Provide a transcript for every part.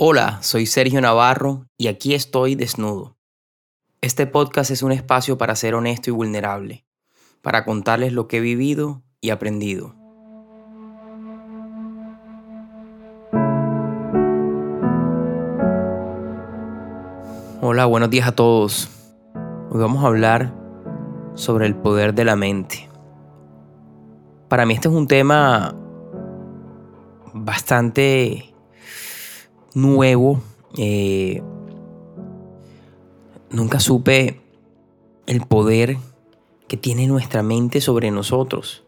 Hola, soy Sergio Navarro y aquí estoy desnudo. Este podcast es un espacio para ser honesto y vulnerable, para contarles lo que he vivido y aprendido. Hola, buenos días a todos. Hoy vamos a hablar sobre el poder de la mente. Para mí este es un tema bastante nuevo. Eh, nunca supe el poder que tiene nuestra mente sobre nosotros.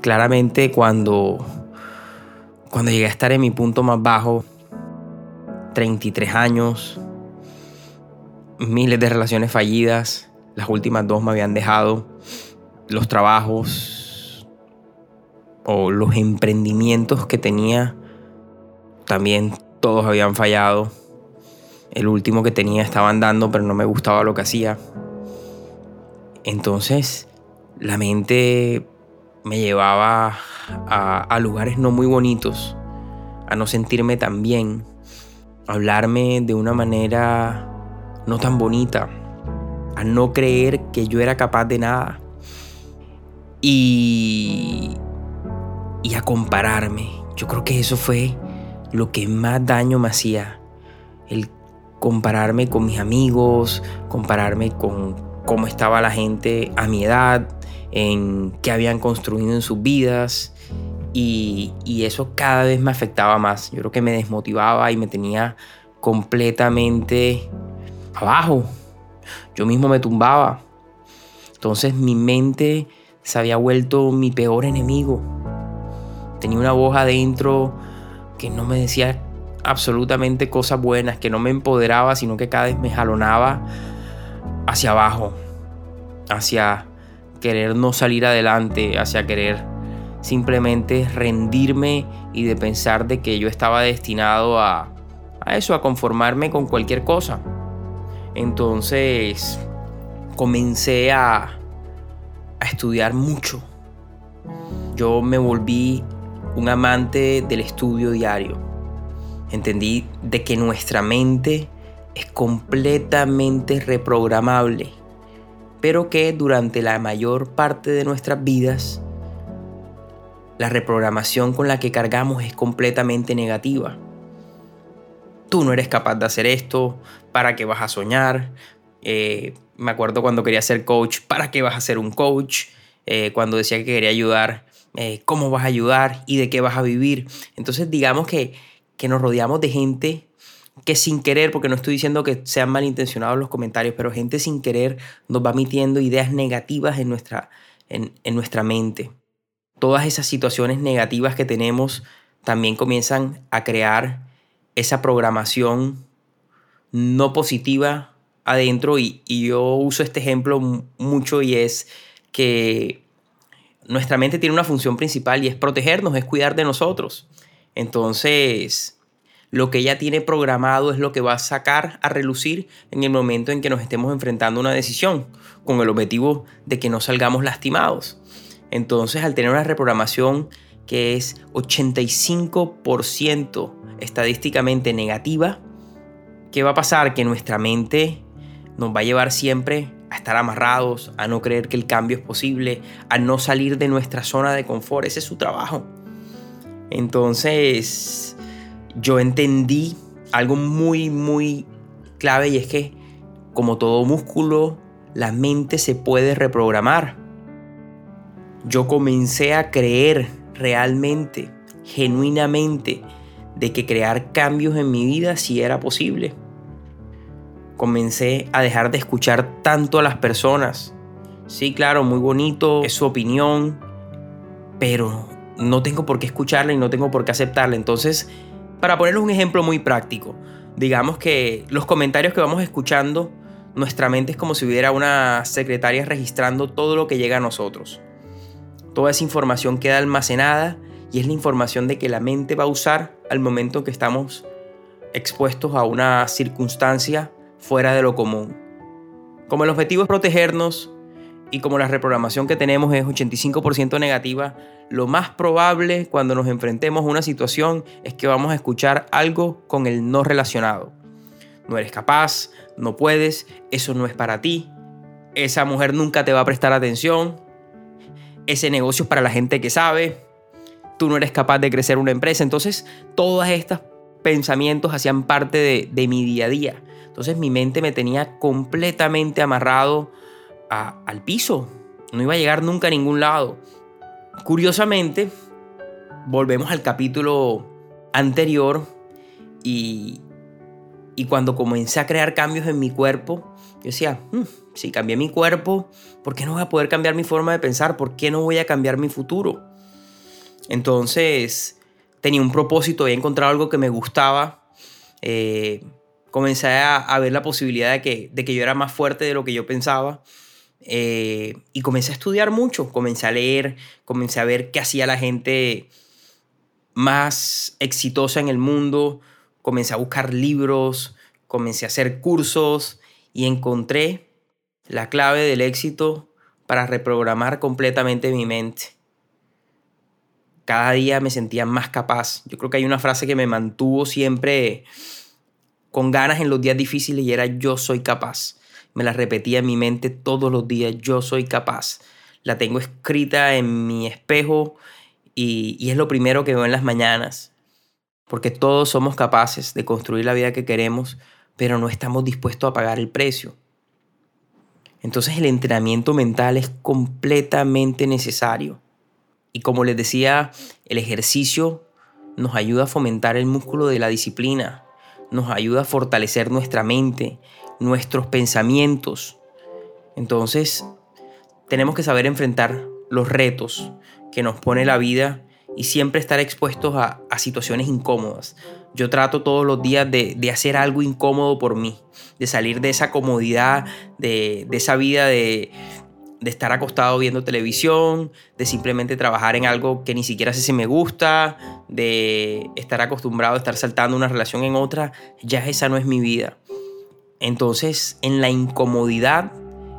Claramente cuando, cuando llegué a estar en mi punto más bajo, 33 años, miles de relaciones fallidas, las últimas dos me habían dejado, los trabajos o los emprendimientos que tenía también todos habían fallado. El último que tenía estaba andando, pero no me gustaba lo que hacía. Entonces, la mente me llevaba a, lugares no muy bonitos, a no sentirme tan bien, a hablarme de una manera no tan bonita, a no creer que yo era capaz de nada y, y a compararme. Yo creo que eso fue lo que más daño me hacía. El compararme con mis amigos, compararme con cómo estaba la gente a mi edad, en qué habían construido en sus vidas. Y, eso cada vez me afectaba más. Yo creo que me desmotivaba y me tenía completamente abajo. Yo mismo me tumbaba. Entonces mi mente se había vuelto mi peor enemigo. Tenía una voz adentro que no me decía absolutamente cosas buenas, que no me empoderaba, sino que cada vez me jalonaba hacia abajo, hacia querer no salir adelante, hacia querer simplemente rendirme y de pensar de que yo estaba destinado a, a eso, a conformarme con cualquier cosa. Entonces comencé a, a estudiar mucho. Yo me volví un amante del estudio diario. Entendí de que nuestra mente es completamente reprogramable, pero que durante la mayor parte de nuestras vidas la reprogramación con la que cargamos es completamente negativa. Tú no eres capaz de hacer esto, ¿para qué vas a soñar? Eh, me acuerdo cuando quería ser coach, ¿para qué vas a ser un coach? Eh, cuando decía que quería ayudar eh, cómo vas a ayudar y de qué vas a vivir. Entonces digamos que, que nos rodeamos de gente que sin querer, porque no estoy diciendo que sean malintencionados los comentarios, pero gente sin querer nos va metiendo ideas negativas en nuestra, en, en nuestra mente. Todas esas situaciones negativas que tenemos también comienzan a crear esa programación no positiva adentro y, y yo uso este ejemplo mucho y es que nuestra mente tiene una función principal y es protegernos, es cuidar de nosotros. Entonces, lo que ella tiene programado es lo que va a sacar a relucir en el momento en que nos estemos enfrentando a una decisión, con el objetivo de que no salgamos lastimados. Entonces, al tener una reprogramación que es 85% estadísticamente negativa, ¿qué va a pasar? Que nuestra mente nos va a llevar siempre a estar amarrados, a no creer que el cambio es posible, a no salir de nuestra zona de confort. Ese es su trabajo. Entonces, yo entendí algo muy, muy clave y es que, como todo músculo, la mente se puede reprogramar. Yo comencé a creer realmente, genuinamente, de que crear cambios en mi vida sí era posible comencé a dejar de escuchar tanto a las personas. Sí, claro, muy bonito, es su opinión, pero no tengo por qué escucharla y no tengo por qué aceptarla. Entonces, para ponerles un ejemplo muy práctico, digamos que los comentarios que vamos escuchando, nuestra mente es como si hubiera una secretaria registrando todo lo que llega a nosotros. Toda esa información queda almacenada y es la información de que la mente va a usar al momento en que estamos expuestos a una circunstancia fuera de lo común. Como el objetivo es protegernos y como la reprogramación que tenemos es 85% negativa, lo más probable cuando nos enfrentemos a una situación es que vamos a escuchar algo con el no relacionado. No eres capaz, no puedes, eso no es para ti, esa mujer nunca te va a prestar atención, ese negocio es para la gente que sabe, tú no eres capaz de crecer una empresa. Entonces, todos estos pensamientos hacían parte de, de mi día a día. Entonces, mi mente me tenía completamente amarrado al piso. No iba a llegar nunca a ningún lado. Curiosamente, volvemos al capítulo anterior y, y cuando comencé a crear cambios en mi cuerpo, yo decía, hmm, si cambié mi cuerpo, ¿por qué no voy a poder cambiar mi forma de pensar? ¿Por qué no voy a cambiar mi futuro? Entonces, tenía un propósito, había encontrado algo que me gustaba. Eh, comencé a, ver la posibilidad de que, de que yo era más fuerte de lo que yo pensaba. Eh, y comencé a estudiar mucho, comencé a leer, comencé a ver qué hacía la gente más exitosa en el mundo, comencé a buscar libros, comencé a hacer cursos y encontré la clave del éxito para reprogramar completamente mi mente. Cada día me sentía más capaz. Yo creo que hay una frase que me mantuvo siempre con ganas en los días difíciles y era yo soy capaz me la repetía en mi mente todos los días, yo soy capaz. La tengo escrita en mi espejo y, es lo primero que veo en las mañanas, porque todos somos capaces de construir la vida que queremos, pero no estamos dispuestos a pagar el precio. Entonces el entrenamiento mental es completamente necesario. Y como les decía, el ejercicio nos ayuda a fomentar el músculo de la disciplina, nos ayuda a fortalecer nuestra mente, nuestros pensamientos. Entonces, tenemos que saber enfrentar los retos que nos pone la vida y siempre estar expuestos a, situaciones incómodas. Yo trato todos los días de, hacer algo incómodo por mí, de salir de esa comodidad, de, esa vida de, de, estar acostado viendo televisión, de simplemente trabajar en algo que ni siquiera sé si me gusta, de estar acostumbrado a estar saltando una relación en otra. Ya esa no es mi vida. Entonces, en la incomodidad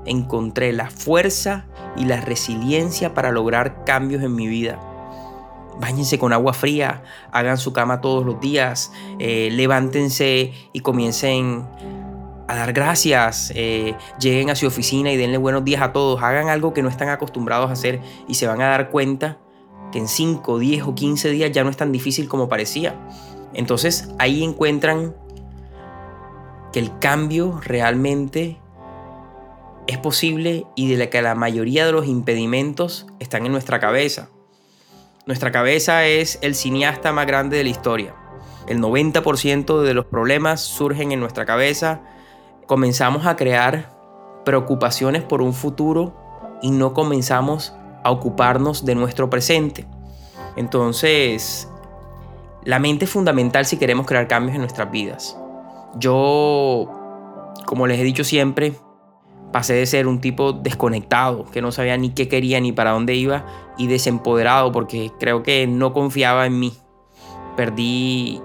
encontré la fuerza y la resiliencia para lograr cambios en mi vida. Báñense con agua fría, hagan su cama todos los días, eh, levántense y comiencen a dar gracias, eh, lleguen a su oficina y denle buenos días a todos, hagan algo que no están acostumbrados a hacer y se van a dar cuenta que en 5, 10 o 15 días ya no es tan difícil como parecía. Entonces ahí encuentran que el cambio realmente es posible y de la que la mayoría de los impedimentos están en nuestra cabeza. Nuestra cabeza es el cineasta más grande de la historia. El 90% de los problemas surgen en nuestra cabeza. Comenzamos a crear preocupaciones por un futuro y no comenzamos a ocuparnos de nuestro presente. Entonces, la mente es fundamental si queremos crear cambios en nuestras vidas. Yo, como les he dicho siempre, pasé de ser un tipo desconectado, que no sabía ni qué quería ni para dónde iba, y desempoderado porque creo que no confiaba en mí. Perdí,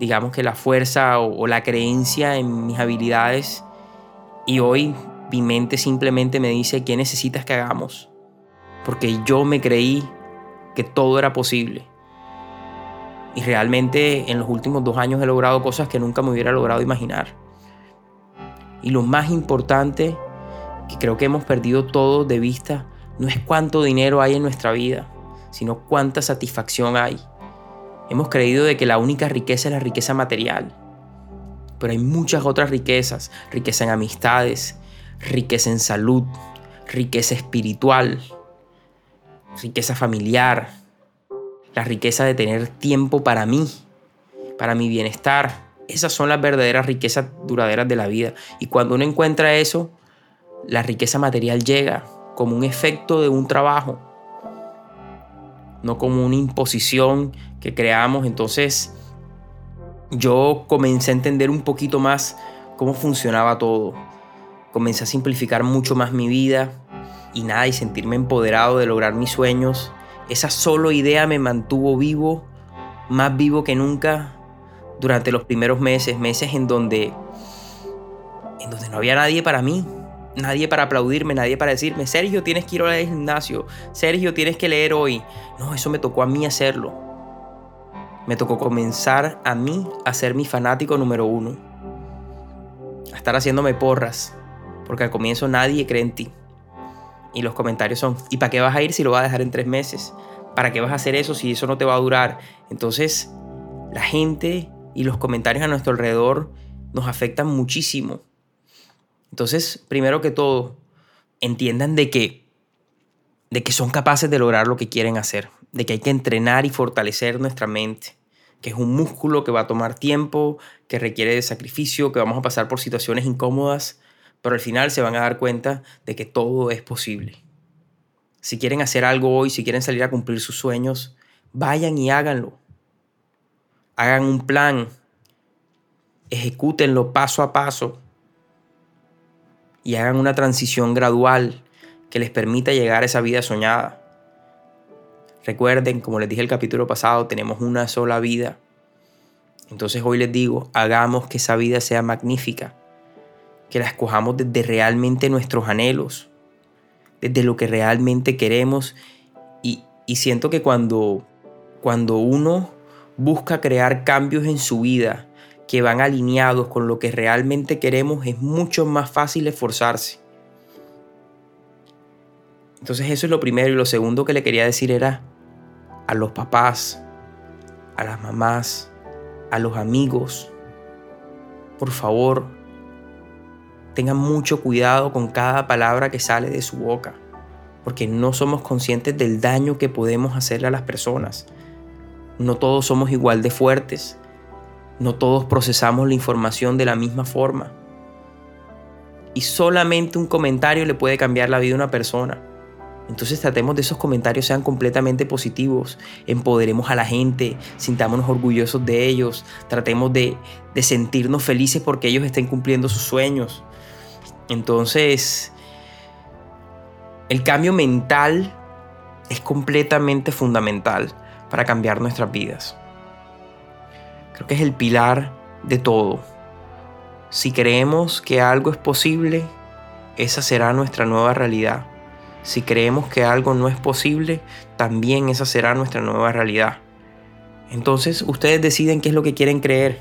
digamos que la fuerza o, la creencia en mis habilidades y hoy mi mente simplemente me dice qué necesitas que hagamos. Porque yo me creí que todo era posible. Y realmente en los últimos dos años he logrado cosas que nunca me hubiera logrado imaginar. Y lo más importante, que creo que hemos perdido todo de vista, no es cuánto dinero hay en nuestra vida, sino cuánta satisfacción hay. Hemos creído de que la única riqueza es la riqueza material. Pero hay muchas otras riquezas. Riqueza en amistades, riqueza en salud, riqueza espiritual, riqueza familiar, la riqueza de tener tiempo para mí, para mi bienestar. Esas son las verdaderas riquezas duraderas de la vida. Y cuando uno encuentra eso, la riqueza material llega como un efecto de un trabajo, no como una imposición que creamos. Entonces yo comencé a entender un poquito más cómo funcionaba todo. Comencé a simplificar mucho más mi vida y nada, y sentirme empoderado de lograr mis sueños esa solo idea me mantuvo vivo, más vivo que nunca, durante los primeros meses, meses en donde, en donde no había nadie para mí. nadie para aplaudirme, nadie para decirme, Sergio, tienes que ir al gimnasio, Sergio, tienes que leer hoy. No, eso me tocó a mí hacerlo. Me tocó comenzar a mí a ser mi fanático número uno. A estar haciéndome porras, porque al comienzo nadie cree en ti. Y los comentarios son, ¿y para qué vas a ir si lo vas a dejar en tres meses? ¿Para qué vas a hacer eso si eso no te va a durar? Entonces, la gente y los comentarios a nuestro alrededor nos afectan muchísimo. Entonces, primero que todo, entiendan de que, de que son capaces de lograr lo que quieren hacer, de que hay que entrenar y fortalecer nuestra mente, que es un músculo que va a tomar tiempo, que requiere de sacrificio, que vamos a pasar por situaciones incómodas, pero al final se van a dar cuenta de que todo es posible. Si quieren hacer algo hoy, si quieren salir a cumplir sus sueños, vayan y háganlo. Hagan un plan, ejecútenlo paso a paso y hagan una transición gradual que les permita llegar a esa vida soñada. Recuerden, como les dije el capítulo pasado, tenemos una sola vida. Entonces hoy les digo, hagamos que esa vida sea magnífica, que la escojamos desde realmente nuestros anhelos, desde lo que realmente queremos. Y, y siento que cuando, cuando uno busca crear cambios en su vida, que van alineados con lo que realmente queremos, es mucho más fácil esforzarse. Entonces eso es lo primero. Y lo segundo que le quería decir era a los papás, a las mamás, a los amigos, por favor, tengan mucho cuidado con cada palabra que sale de su boca, porque no somos conscientes del daño que podemos hacerle a las personas. No todos somos igual de fuertes, no todos procesamos la información de la misma forma. Y solamente un comentario le puede cambiar la vida a una persona. Entonces tratemos de esos comentarios sean completamente positivos, empoderemos a la gente, sintámonos orgullosos de ellos, tratemos de, de sentirnos felices porque ellos estén cumpliendo sus sueños. Entonces, el cambio mental es completamente fundamental para cambiar nuestras vidas. Creo que es el pilar de todo. Si creemos que algo es posible, esa será nuestra nueva realidad. Si creemos que algo no es posible, también esa será nuestra nueva realidad. Entonces ustedes deciden qué es lo que quieren creer.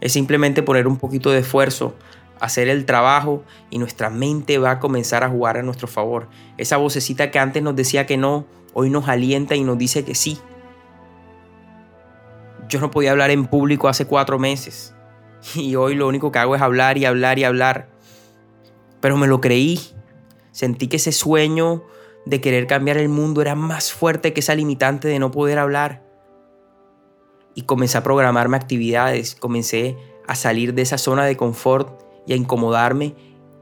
Es simplemente poner un poquito de esfuerzo, hacer el trabajo y nuestra mente va a comenzar a jugar a nuestro favor. Esa vocecita que antes nos decía que no, hoy nos alienta y nos dice que sí. Yo no podía hablar en público hace cuatro meses y hoy lo único que hago es hablar y hablar y hablar. Pero me lo creí. Sentí que ese sueño de querer cambiar el mundo era más fuerte que esa limitante de no poder hablar. Y comencé a programarme actividades, comencé a salir de esa zona de confort y a incomodarme.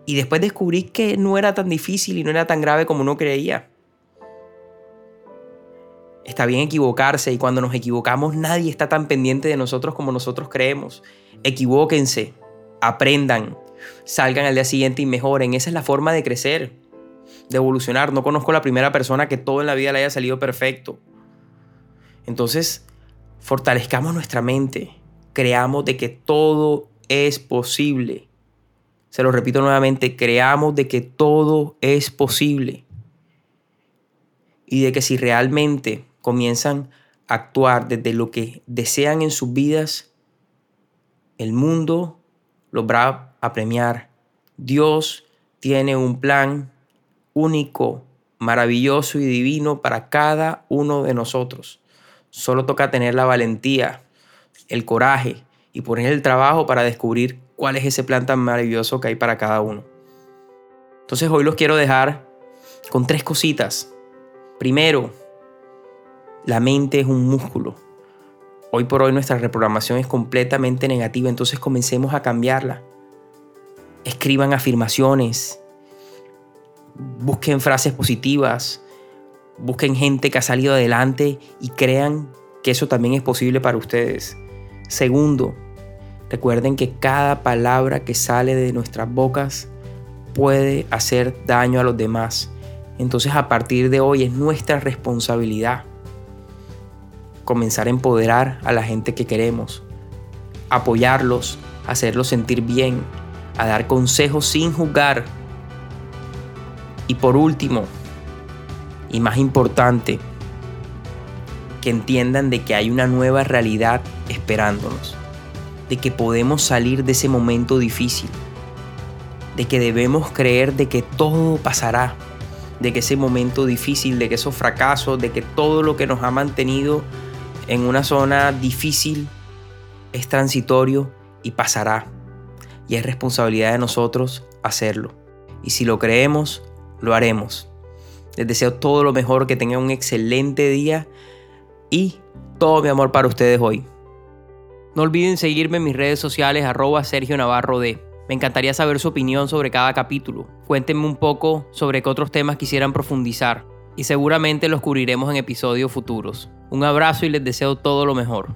Y después descubrí que no era tan difícil y no era tan grave como uno creía. Está bien equivocarse y cuando nos equivocamos nadie está tan pendiente de nosotros como nosotros creemos. Equivóquense, aprendan, salgan al día siguiente y mejoren. Esa es la forma de crecer, de evolucionar. No conozco la primera persona que todo en la vida le haya salido perfecto. Entonces, fortalezcamos nuestra mente, creamos de que todo es posible. Se lo repito nuevamente, creamos de que todo es posible. Y de que si realmente comienzan a actuar desde lo que desean en sus vidas, el mundo los va a premiar. Dios tiene un plan único, maravilloso y divino para cada uno de nosotros. Solo toca tener la valentía, el coraje y poner el trabajo para descubrir cuál es ese plan tan maravilloso que hay para cada uno. Entonces hoy los quiero dejar con tres cositas. Primero, la mente es un músculo. Hoy por hoy nuestra reprogramación es completamente negativa, entonces comencemos a cambiarla. Escriban afirmaciones, busquen frases positivas, busquen gente que ha salido adelante y crean que eso también es posible para ustedes. Segundo, recuerden que cada palabra que sale de nuestras bocas puede hacer daño a los demás. Entonces a partir de hoy es nuestra responsabilidad comenzar a empoderar a la gente que queremos, apoyarlos, hacerlos sentir bien, a dar consejos sin juzgar, Y por último, y más importante, que entiendan de que hay una nueva realidad esperándonos, de que podemos salir de ese momento difícil, de que debemos creer de que todo pasará, de que ese momento difícil, de que esos fracasos, de que todo lo que nos ha mantenido en una zona difícil es transitorio y pasará. Y es responsabilidad de nosotros hacerlo. Y si lo creemos, lo haremos. Les deseo todo lo mejor, que tengan un excelente día y todo mi amor para ustedes hoy. No olviden seguirme en mis redes sociales arroba Sergio Navarro D. Me encantaría saber su opinión sobre cada capítulo. Cuéntenme un poco sobre qué otros temas quisieran profundizar y seguramente los cubriremos en episodios futuros. Un abrazo y les deseo todo lo mejor.